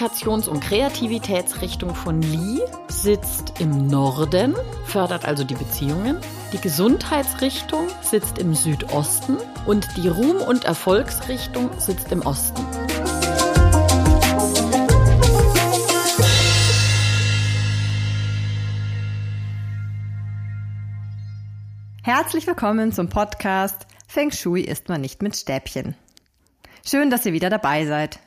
Kommunikations- und Kreativitätsrichtung von Lee sitzt im Norden, fördert also die Beziehungen. Die Gesundheitsrichtung sitzt im Südosten und die Ruhm- und Erfolgsrichtung sitzt im Osten. Herzlich willkommen zum Podcast Feng Shui isst man nicht mit Stäbchen. Schön, dass ihr wieder dabei seid.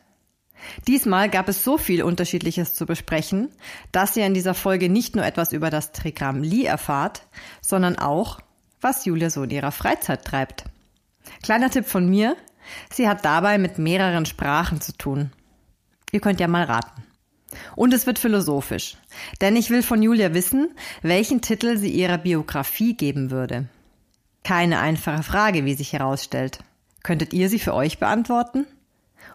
Diesmal gab es so viel Unterschiedliches zu besprechen, dass ihr in dieser Folge nicht nur etwas über das Trigramm Li erfahrt, sondern auch, was Julia so in ihrer Freizeit treibt. Kleiner Tipp von mir, sie hat dabei mit mehreren Sprachen zu tun. Ihr könnt ja mal raten. Und es wird philosophisch, denn ich will von Julia wissen, welchen Titel sie ihrer Biografie geben würde. Keine einfache Frage, wie sich herausstellt. Könntet ihr sie für euch beantworten?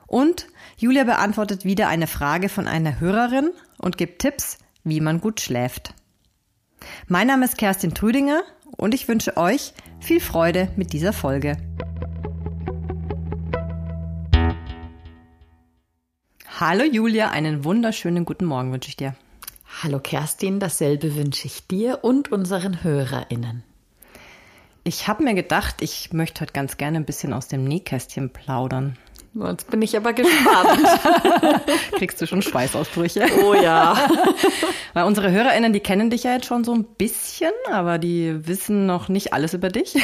Und Julia beantwortet wieder eine Frage von einer Hörerin und gibt Tipps, wie man gut schläft. Mein Name ist Kerstin Trüdinger und ich wünsche euch viel Freude mit dieser Folge. Hallo Julia, einen wunderschönen guten Morgen wünsche ich dir. Hallo Kerstin, dasselbe wünsche ich dir und unseren HörerInnen. Ich habe mir gedacht, ich möchte heute ganz gerne ein bisschen aus dem Nähkästchen plaudern. Jetzt bin ich aber gespannt. Kriegst du schon Schweißausbrüche? Oh ja. Weil unsere HörerInnen, die kennen dich ja jetzt schon so ein bisschen, aber die wissen noch nicht alles über dich.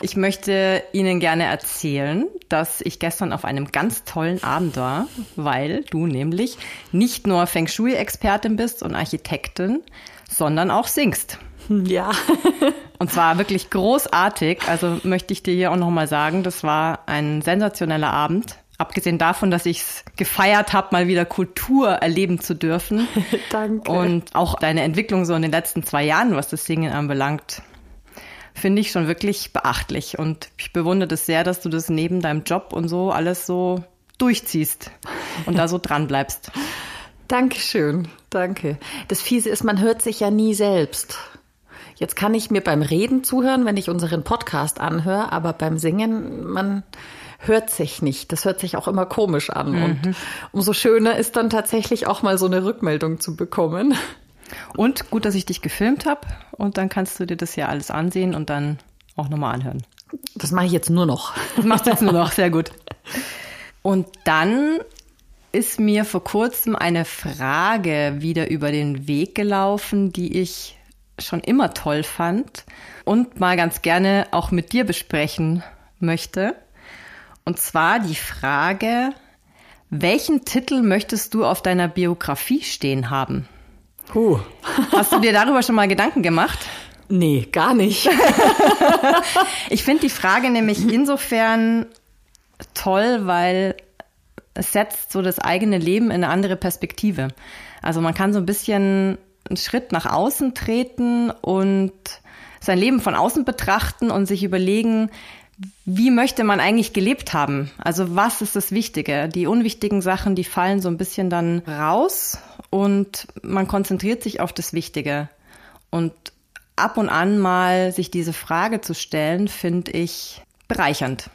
ich möchte Ihnen gerne erzählen, dass ich gestern auf einem ganz tollen Abend war, weil du nämlich nicht nur Feng Shui-Expertin bist und Architektin, sondern auch singst. Ja. Und zwar wirklich großartig. Also möchte ich dir hier auch nochmal sagen, das war ein sensationeller Abend. Abgesehen davon, dass ich es gefeiert habe, mal wieder Kultur erleben zu dürfen. Danke. Und auch deine Entwicklung so in den letzten zwei Jahren, was das Singen anbelangt, finde ich schon wirklich beachtlich. Und ich bewundere das sehr, dass du das neben deinem Job und so alles so durchziehst und da so dran bleibst. Dankeschön, danke. Das Fiese ist, man hört sich ja nie selbst. Jetzt kann ich mir beim Reden zuhören, wenn ich unseren Podcast anhöre, aber beim Singen, man hört sich nicht. Das hört sich auch immer komisch an. Mhm. Und umso schöner ist dann tatsächlich auch mal so eine Rückmeldung zu bekommen. Und gut, dass ich dich gefilmt habe und dann kannst du dir das ja alles ansehen und dann auch nochmal anhören. Das mache ich jetzt nur noch. Das machst du jetzt nur noch, sehr gut. Und dann ist mir vor kurzem eine Frage wieder über den Weg gelaufen, die ich schon immer toll fand und mal ganz gerne auch mit dir besprechen möchte. Und zwar die Frage, welchen Titel möchtest du auf deiner Biografie stehen haben? Puh. Hast du dir darüber schon mal Gedanken gemacht? Nee, gar nicht. ich finde die Frage nämlich insofern toll, weil es setzt so das eigene Leben in eine andere Perspektive. Also man kann so ein bisschen einen Schritt nach außen treten und sein Leben von außen betrachten und sich überlegen, wie möchte man eigentlich gelebt haben? Also was ist das Wichtige? Die unwichtigen Sachen, die fallen so ein bisschen dann raus und man konzentriert sich auf das Wichtige. Und ab und an mal sich diese Frage zu stellen, finde ich bereichernd.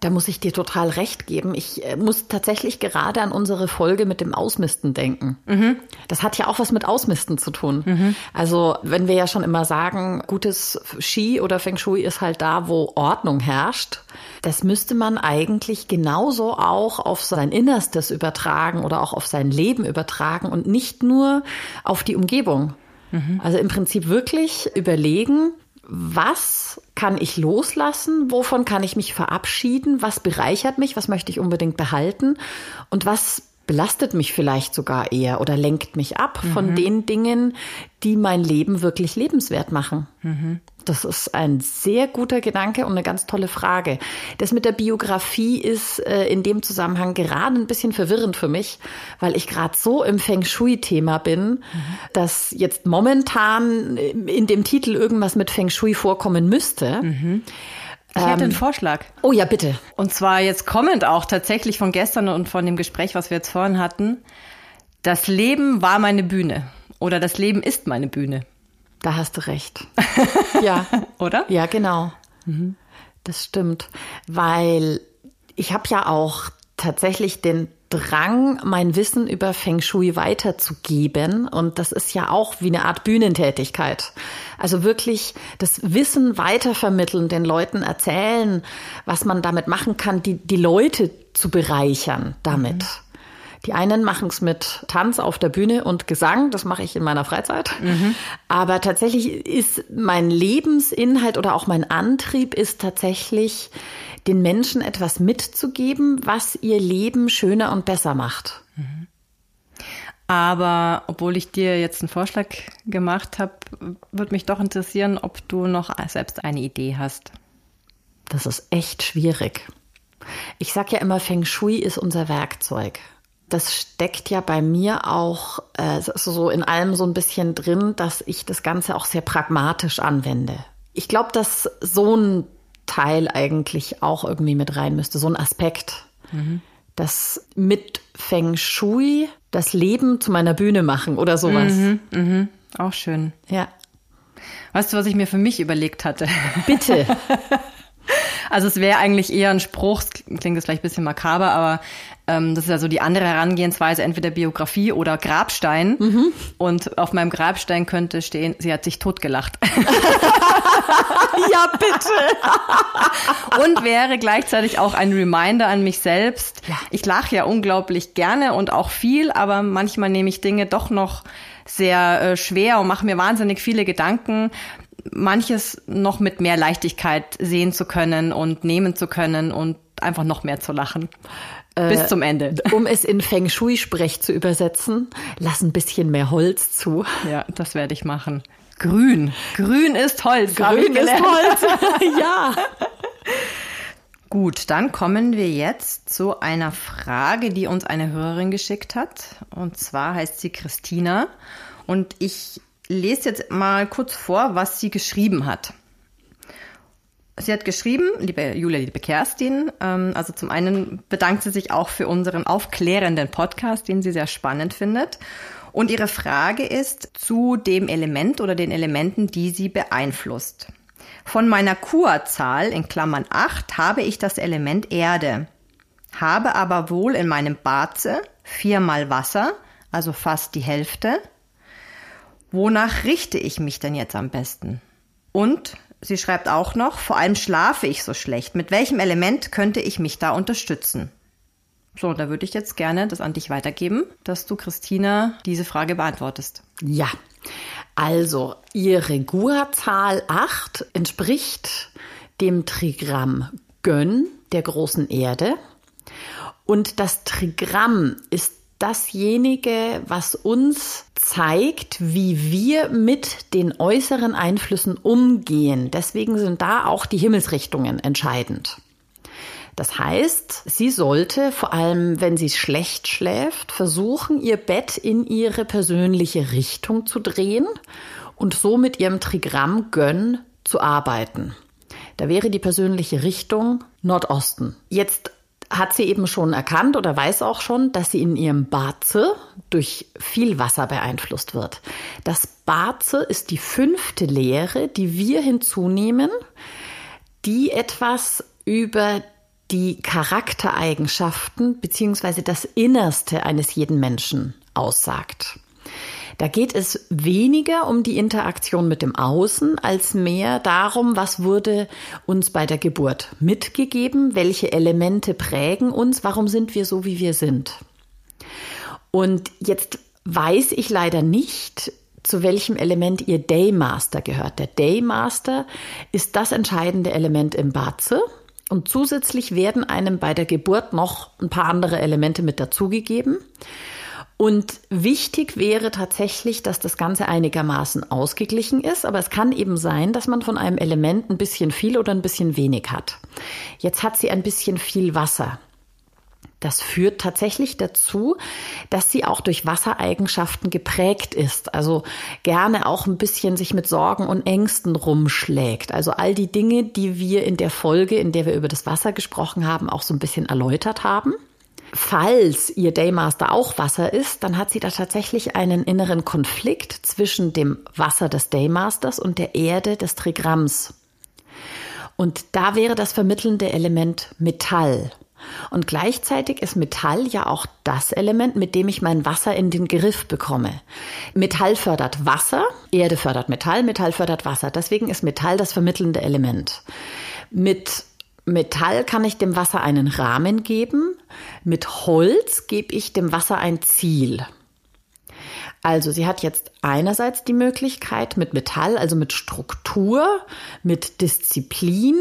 Da muss ich dir total recht geben. Ich äh, muss tatsächlich gerade an unsere Folge mit dem Ausmisten denken. Mhm. Das hat ja auch was mit Ausmisten zu tun. Mhm. Also wenn wir ja schon immer sagen, gutes Ski oder Feng Shui ist halt da, wo Ordnung herrscht. Das müsste man eigentlich genauso auch auf sein Innerstes übertragen oder auch auf sein Leben übertragen und nicht nur auf die Umgebung. Mhm. Also im Prinzip wirklich überlegen, was kann ich loslassen, wovon kann ich mich verabschieden, was bereichert mich, was möchte ich unbedingt behalten? Und was belastet mich vielleicht sogar eher oder lenkt mich ab mhm. von den Dingen, die mein Leben wirklich lebenswert machen. Mhm. Das ist ein sehr guter Gedanke und eine ganz tolle Frage. Das mit der Biografie ist äh, in dem Zusammenhang gerade ein bisschen verwirrend für mich, weil ich gerade so im Feng Shui-Thema bin, mhm. dass jetzt momentan in dem Titel irgendwas mit Feng Shui vorkommen müsste. Ich hätte einen ähm, Vorschlag. Oh ja, bitte. Und zwar jetzt kommend auch tatsächlich von gestern und von dem Gespräch, was wir jetzt vorhin hatten. Das Leben war meine Bühne. Oder das Leben ist meine Bühne. Da hast du recht. ja. Oder? Ja, genau. Mhm. Das stimmt. Weil ich habe ja auch tatsächlich den Drang, mein Wissen über Feng Shui weiterzugeben. Und das ist ja auch wie eine Art Bühnentätigkeit. Also wirklich das Wissen weitervermitteln, den Leuten erzählen, was man damit machen kann, die, die Leute zu bereichern damit. Mhm. Die einen machen es mit Tanz auf der Bühne und Gesang, das mache ich in meiner Freizeit. Mhm. Aber tatsächlich ist mein Lebensinhalt oder auch mein Antrieb ist tatsächlich, den Menschen etwas mitzugeben, was ihr Leben schöner und besser macht. Mhm. Aber obwohl ich dir jetzt einen Vorschlag gemacht habe, würde mich doch interessieren, ob du noch selbst eine Idee hast. Das ist echt schwierig. Ich sage ja immer, Feng Shui ist unser Werkzeug. Das steckt ja bei mir auch äh, so in allem so ein bisschen drin, dass ich das Ganze auch sehr pragmatisch anwende. Ich glaube, dass so ein Teil eigentlich auch irgendwie mit rein müsste, so ein Aspekt. Mhm. Das mit Feng Shui das Leben zu meiner Bühne machen oder sowas. Mhm, mhm. Auch schön. Ja. Weißt du, was ich mir für mich überlegt hatte? Bitte. Also es wäre eigentlich eher ein Spruch, klingt jetzt vielleicht ein bisschen makaber, aber ähm, das ist ja so die andere Herangehensweise, entweder Biografie oder Grabstein. Mhm. Und auf meinem Grabstein könnte stehen, sie hat sich totgelacht. ja, bitte. und wäre gleichzeitig auch ein Reminder an mich selbst. Ja. Ich lache ja unglaublich gerne und auch viel, aber manchmal nehme ich Dinge doch noch sehr äh, schwer und mache mir wahnsinnig viele Gedanken manches noch mit mehr Leichtigkeit sehen zu können und nehmen zu können und einfach noch mehr zu lachen. Äh, Bis zum Ende. Um es in Feng Shui-Sprech zu übersetzen, lass ein bisschen mehr Holz zu. Ja, das werde ich machen. Grün. Grün ist Holz. Grün ist Holz. ja. Gut, dann kommen wir jetzt zu einer Frage, die uns eine Hörerin geschickt hat. Und zwar heißt sie Christina. Und ich lese jetzt mal kurz vor, was sie geschrieben hat. Sie hat geschrieben, liebe Julia, liebe Kerstin, ähm, also zum einen bedankt sie sich auch für unseren aufklärenden Podcast, den sie sehr spannend findet. Und ihre Frage ist zu dem Element oder den Elementen, die sie beeinflusst. Von meiner Kurzahl in Klammern 8 habe ich das Element Erde, habe aber wohl in meinem Baze viermal Wasser, also fast die Hälfte, Wonach richte ich mich denn jetzt am besten? Und sie schreibt auch noch, vor allem schlafe ich so schlecht. Mit welchem Element könnte ich mich da unterstützen? So, da würde ich jetzt gerne das an dich weitergeben, dass du Christina diese Frage beantwortest. Ja, also ihre Gua-Zahl 8 entspricht dem Trigramm Gönn der großen Erde. Und das Trigramm ist dasjenige, was uns zeigt, wie wir mit den äußeren Einflüssen umgehen. Deswegen sind da auch die Himmelsrichtungen entscheidend. Das heißt, sie sollte, vor allem wenn sie schlecht schläft, versuchen, ihr Bett in ihre persönliche Richtung zu drehen und so mit ihrem Trigramm Gönn zu arbeiten. Da wäre die persönliche Richtung Nordosten. Jetzt hat sie eben schon erkannt oder weiß auch schon, dass sie in ihrem Baze durch viel Wasser beeinflusst wird. Das Baze ist die fünfte Lehre, die wir hinzunehmen, die etwas über die Charaktereigenschaften beziehungsweise das Innerste eines jeden Menschen aussagt. Da geht es weniger um die Interaktion mit dem Außen als mehr darum, was wurde uns bei der Geburt mitgegeben, welche Elemente prägen uns, warum sind wir so, wie wir sind. Und jetzt weiß ich leider nicht, zu welchem Element ihr Daymaster gehört. Der Daymaster ist das entscheidende Element im Baze. Und zusätzlich werden einem bei der Geburt noch ein paar andere Elemente mit dazugegeben. Und wichtig wäre tatsächlich, dass das Ganze einigermaßen ausgeglichen ist, aber es kann eben sein, dass man von einem Element ein bisschen viel oder ein bisschen wenig hat. Jetzt hat sie ein bisschen viel Wasser. Das führt tatsächlich dazu, dass sie auch durch Wassereigenschaften geprägt ist. Also gerne auch ein bisschen sich mit Sorgen und Ängsten rumschlägt. Also all die Dinge, die wir in der Folge, in der wir über das Wasser gesprochen haben, auch so ein bisschen erläutert haben. Falls ihr Daymaster auch Wasser ist, dann hat sie da tatsächlich einen inneren Konflikt zwischen dem Wasser des Daymasters und der Erde des Trigramms. Und da wäre das vermittelnde Element Metall. Und gleichzeitig ist Metall ja auch das Element, mit dem ich mein Wasser in den Griff bekomme. Metall fördert Wasser, Erde fördert Metall, Metall fördert Wasser. Deswegen ist Metall das vermittelnde Element. Mit Metall kann ich dem Wasser einen Rahmen geben. Mit Holz gebe ich dem Wasser ein Ziel. Also sie hat jetzt einerseits die Möglichkeit mit Metall, also mit Struktur, mit Disziplin,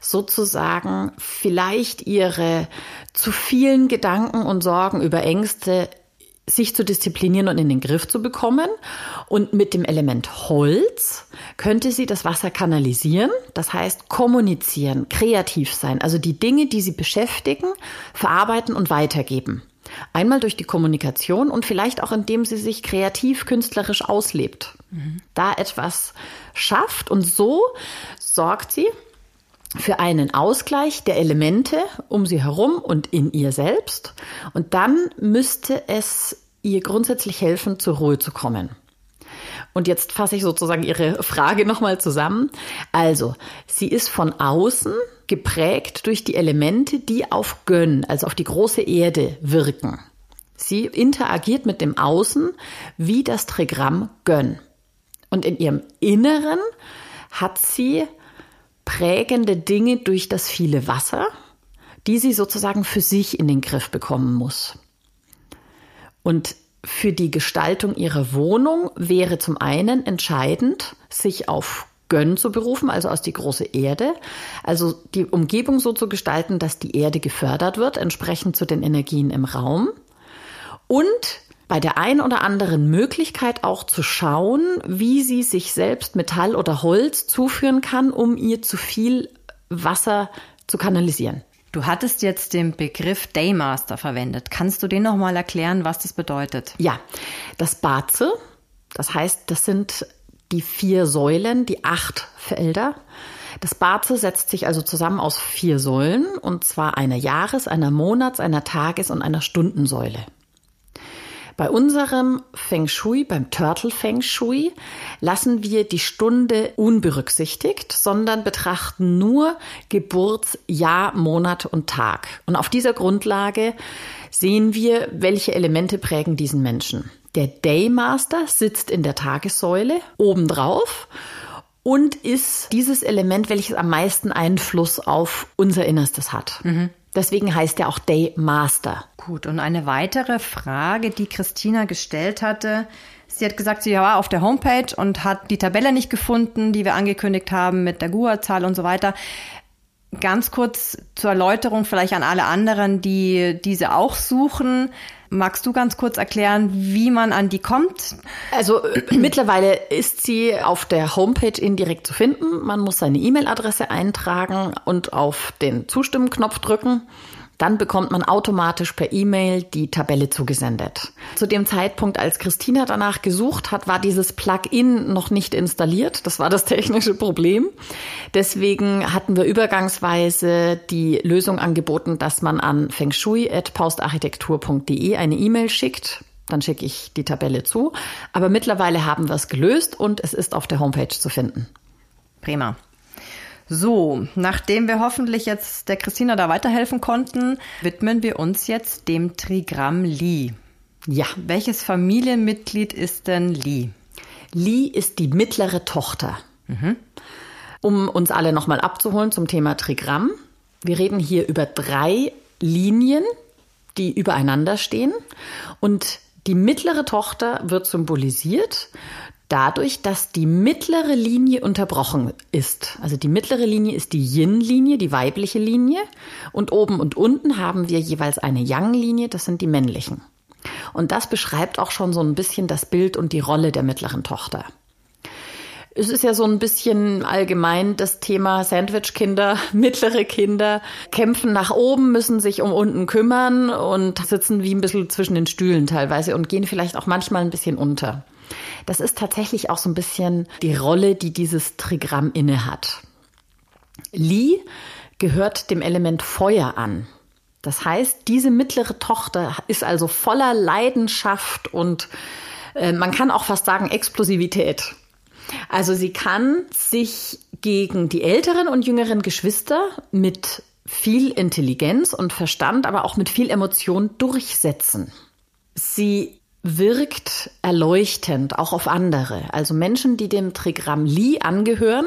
sozusagen vielleicht ihre zu vielen Gedanken und Sorgen über Ängste sich zu disziplinieren und in den Griff zu bekommen. Und mit dem Element Holz könnte sie das Wasser kanalisieren, das heißt kommunizieren, kreativ sein, also die Dinge, die sie beschäftigen, verarbeiten und weitergeben. Einmal durch die Kommunikation und vielleicht auch indem sie sich kreativ, künstlerisch auslebt. Mhm. Da etwas schafft und so sorgt sie für einen Ausgleich der Elemente um sie herum und in ihr selbst. Und dann müsste es ihr grundsätzlich helfen, zur Ruhe zu kommen. Und jetzt fasse ich sozusagen Ihre Frage nochmal zusammen. Also, sie ist von außen geprägt durch die Elemente, die auf Gönn, also auf die große Erde wirken. Sie interagiert mit dem Außen wie das Trigramm Gönn. Und in ihrem Inneren hat sie prägende Dinge durch das viele Wasser, die sie sozusagen für sich in den Griff bekommen muss. Und für die Gestaltung ihrer Wohnung wäre zum einen entscheidend, sich auf Gönn zu berufen, also aus die große Erde, also die Umgebung so zu gestalten, dass die Erde gefördert wird, entsprechend zu den Energien im Raum. Und bei der ein oder anderen Möglichkeit auch zu schauen, wie sie sich selbst Metall oder Holz zuführen kann, um ihr zu viel Wasser zu kanalisieren. Du hattest jetzt den Begriff Daymaster verwendet. Kannst du den nochmal erklären, was das bedeutet? Ja, das Baze, das heißt, das sind die vier Säulen, die acht Felder. Das Baze setzt sich also zusammen aus vier Säulen, und zwar einer Jahres-, einer Monats-, einer Tages- und einer Stundensäule. Bei unserem Feng Shui, beim Turtle Feng Shui, lassen wir die Stunde unberücksichtigt, sondern betrachten nur Geburtsjahr, Monat und Tag. Und auf dieser Grundlage sehen wir, welche Elemente prägen diesen Menschen. Der Daymaster sitzt in der Tagessäule obendrauf und ist dieses Element, welches am meisten Einfluss auf unser Innerstes hat. Mhm. Deswegen heißt er auch Day Master. Gut, und eine weitere Frage, die Christina gestellt hatte. Sie hat gesagt, sie war auf der Homepage und hat die Tabelle nicht gefunden, die wir angekündigt haben mit der GUA-Zahl und so weiter. Ganz kurz zur Erläuterung vielleicht an alle anderen, die diese auch suchen. Magst du ganz kurz erklären, wie man an die kommt? Also mittlerweile ist sie auf der Homepage indirekt zu finden. Man muss seine E-Mail-Adresse eintragen und auf den Zustimmen-Knopf drücken dann bekommt man automatisch per E-Mail die Tabelle zugesendet. Zu dem Zeitpunkt, als Christina danach gesucht hat, war dieses Plugin noch nicht installiert. Das war das technische Problem. Deswegen hatten wir übergangsweise die Lösung angeboten, dass man an fengshui.paustarchitektur.de eine E-Mail schickt. Dann schicke ich die Tabelle zu. Aber mittlerweile haben wir es gelöst und es ist auf der Homepage zu finden. Prima. So, nachdem wir hoffentlich jetzt der Christina da weiterhelfen konnten, widmen wir uns jetzt dem Trigramm Li. Ja. Welches Familienmitglied ist denn Li? Li ist die mittlere Tochter. Mhm. Um uns alle nochmal abzuholen zum Thema Trigramm. Wir reden hier über drei Linien, die übereinander stehen. Und die mittlere Tochter wird symbolisiert dadurch, dass die mittlere Linie unterbrochen ist. Also die mittlere Linie ist die Yin-Linie, die weibliche Linie. Und oben und unten haben wir jeweils eine Yang-Linie, das sind die männlichen. Und das beschreibt auch schon so ein bisschen das Bild und die Rolle der mittleren Tochter. Es ist ja so ein bisschen allgemein das Thema Sandwich-Kinder, mittlere Kinder kämpfen nach oben, müssen sich um unten kümmern und sitzen wie ein bisschen zwischen den Stühlen teilweise und gehen vielleicht auch manchmal ein bisschen unter. Das ist tatsächlich auch so ein bisschen die Rolle, die dieses Trigramm innehat. Li gehört dem Element Feuer an. Das heißt, diese mittlere Tochter ist also voller Leidenschaft und äh, man kann auch fast sagen Explosivität. Also sie kann sich gegen die älteren und jüngeren Geschwister mit viel Intelligenz und Verstand, aber auch mit viel Emotion durchsetzen. Sie wirkt erleuchtend auch auf andere. Also Menschen, die dem Trigramm Li angehören,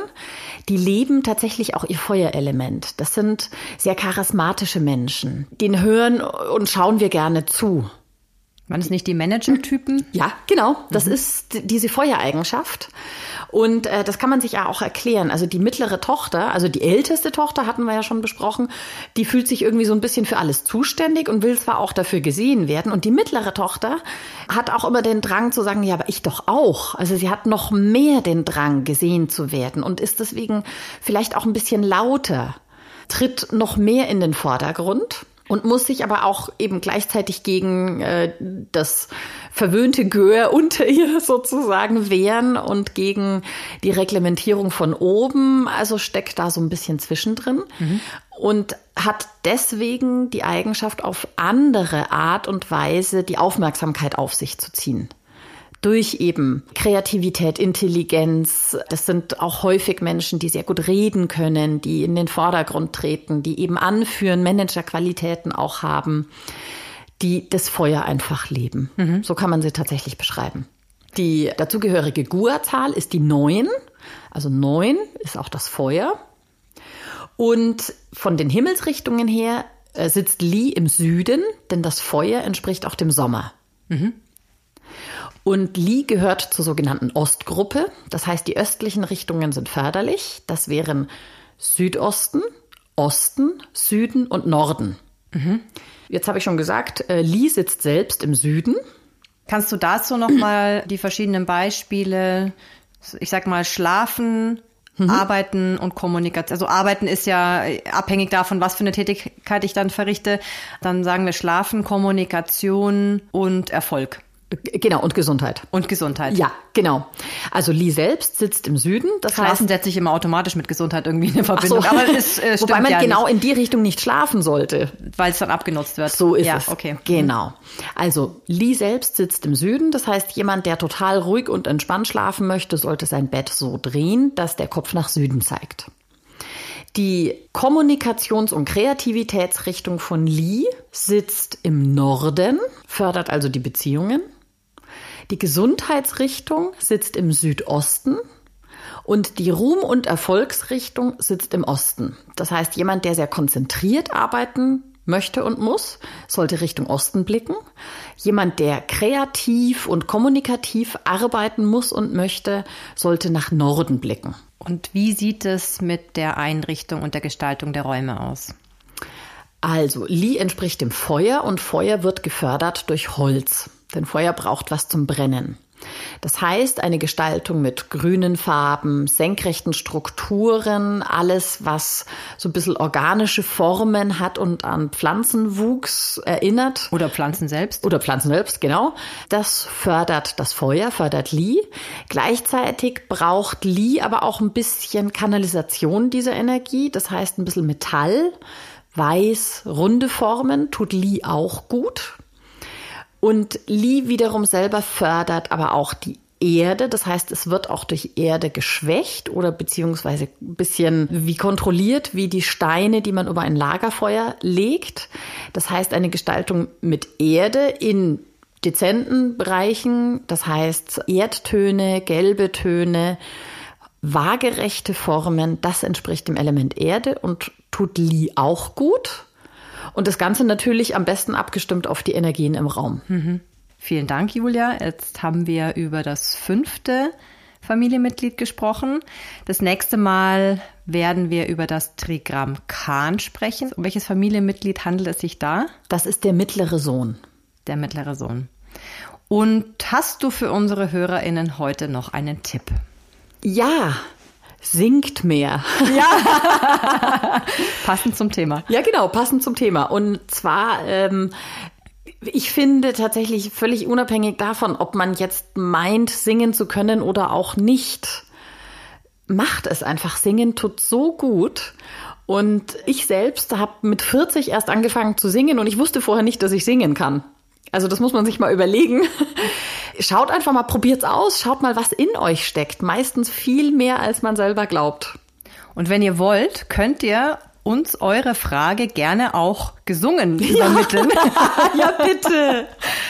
die leben tatsächlich auch ihr Feuerelement. Das sind sehr charismatische Menschen. Den hören und schauen wir gerne zu. Waren es nicht die Manager-Typen? Ja, genau. Das mhm. ist diese Feuereigenschaft. Und äh, das kann man sich ja auch erklären. Also die mittlere Tochter, also die älteste Tochter hatten wir ja schon besprochen, die fühlt sich irgendwie so ein bisschen für alles zuständig und will zwar auch dafür gesehen werden. Und die mittlere Tochter hat auch immer den Drang zu sagen, ja, aber ich doch auch. Also sie hat noch mehr den Drang, gesehen zu werden und ist deswegen vielleicht auch ein bisschen lauter, tritt noch mehr in den Vordergrund und muss sich aber auch eben gleichzeitig gegen äh, das verwöhnte Gör unter ihr sozusagen wehren und gegen die Reglementierung von oben. Also steckt da so ein bisschen zwischendrin mhm. und hat deswegen die Eigenschaft, auf andere Art und Weise die Aufmerksamkeit auf sich zu ziehen durch eben Kreativität, Intelligenz. Das sind auch häufig Menschen, die sehr gut reden können, die in den Vordergrund treten, die eben anführen, Managerqualitäten auch haben, die das Feuer einfach leben. Mhm. So kann man sie tatsächlich beschreiben. Die dazugehörige Gua-Zahl ist die neun. Also neun ist auch das Feuer. Und von den Himmelsrichtungen her äh, sitzt Li im Süden, denn das Feuer entspricht auch dem Sommer. Mhm. Und Li gehört zur sogenannten Ostgruppe. Das heißt, die östlichen Richtungen sind förderlich. Das wären Südosten, Osten, Süden und Norden. Mhm. Jetzt habe ich schon gesagt, äh, Li sitzt selbst im Süden. Kannst du dazu noch mal die verschiedenen Beispiele, ich sag mal Schlafen, Mhm. Arbeiten und Kommunikation. Also Arbeiten ist ja abhängig davon, was für eine Tätigkeit ich dann verrichte. Dann sagen wir Schlafen, Kommunikation und Erfolg. Genau, und Gesundheit. Und Gesundheit. Ja, genau. Also Lee selbst sitzt im Süden. Das Schlafen heißt, setzt sich immer automatisch mit Gesundheit irgendwie in Verbindung. So. Aber es äh, Wobei man ja genau nicht. in die Richtung nicht schlafen sollte. Weil es dann abgenutzt wird. So ist ja, es. Okay. Genau. Also Lee selbst sitzt im Süden. Das heißt, jemand, der total ruhig und entspannt schlafen möchte, sollte sein Bett so drehen, dass der Kopf nach Süden zeigt. Die Kommunikations- und Kreativitätsrichtung von Lee sitzt im Norden, fördert also die Beziehungen. Die Gesundheitsrichtung sitzt im Südosten und die Ruhm- und Erfolgsrichtung sitzt im Osten. Das heißt, jemand, der sehr konzentriert arbeiten möchte und muss, sollte Richtung Osten blicken. Jemand, der kreativ und kommunikativ arbeiten muss und möchte, sollte nach Norden blicken. Und wie sieht es mit der Einrichtung und der Gestaltung der Räume aus? Also, Li entspricht dem Feuer und Feuer wird gefördert durch Holz. Denn Feuer braucht was zum Brennen. Das heißt, eine Gestaltung mit grünen Farben, senkrechten Strukturen, alles, was so ein bisschen organische Formen hat und an Pflanzenwuchs erinnert. Oder Pflanzen selbst. Oder Pflanzen selbst, genau. Das fördert das Feuer, fördert Li. Gleichzeitig braucht Li aber auch ein bisschen Kanalisation dieser Energie. Das heißt, ein bisschen Metall, weiß, runde Formen tut Li auch gut. Und Li wiederum selber fördert aber auch die Erde. Das heißt, es wird auch durch Erde geschwächt oder beziehungsweise ein bisschen wie kontrolliert, wie die Steine, die man über ein Lagerfeuer legt. Das heißt, eine Gestaltung mit Erde in dezenten Bereichen. Das heißt, Erdtöne, gelbe Töne, waagerechte Formen. Das entspricht dem Element Erde und tut Li auch gut. Und das Ganze natürlich am besten abgestimmt auf die Energien im Raum. Mhm. Vielen Dank, Julia. Jetzt haben wir über das fünfte Familienmitglied gesprochen. Das nächste Mal werden wir über das Trigramm Kahn sprechen. Um welches Familienmitglied handelt es sich da? Das ist der mittlere Sohn. Der mittlere Sohn. Und hast du für unsere HörerInnen heute noch einen Tipp? Ja, singt mehr. Ja. passend zum Thema. Ja, genau, passend zum Thema. Und zwar, ähm, ich finde tatsächlich völlig unabhängig davon, ob man jetzt meint, singen zu können oder auch nicht, macht es einfach. Singen tut so gut. Und ich selbst habe mit 40 erst angefangen zu singen und ich wusste vorher nicht, dass ich singen kann. Also das muss man sich mal überlegen. Schaut einfach mal, probiert's aus, schaut mal, was in euch steckt. Meistens viel mehr, als man selber glaubt. Und wenn ihr wollt, könnt ihr uns eure Frage gerne auch gesungen übermitteln. ja, bitte.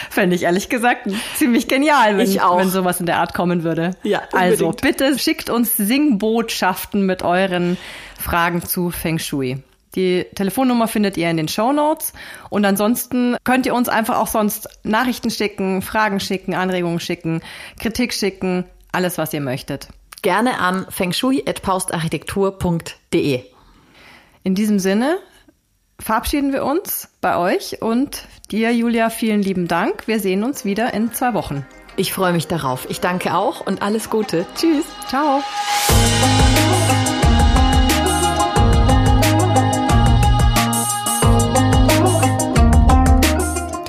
Fände ich ehrlich gesagt ziemlich genial, wenn, wenn sowas in der Art kommen würde. Ja, also bitte schickt uns Singbotschaften mit euren Fragen zu Feng Shui. Die Telefonnummer findet ihr in den Show Notes. Und ansonsten könnt ihr uns einfach auch sonst Nachrichten schicken, Fragen schicken, Anregungen schicken, Kritik schicken, alles, was ihr möchtet. Gerne an fengshui.paustarchitektur.de. In diesem Sinne verabschieden wir uns bei euch und dir, Julia, vielen lieben Dank. Wir sehen uns wieder in zwei Wochen. Ich freue mich darauf. Ich danke auch und alles Gute. Tschüss. Ciao.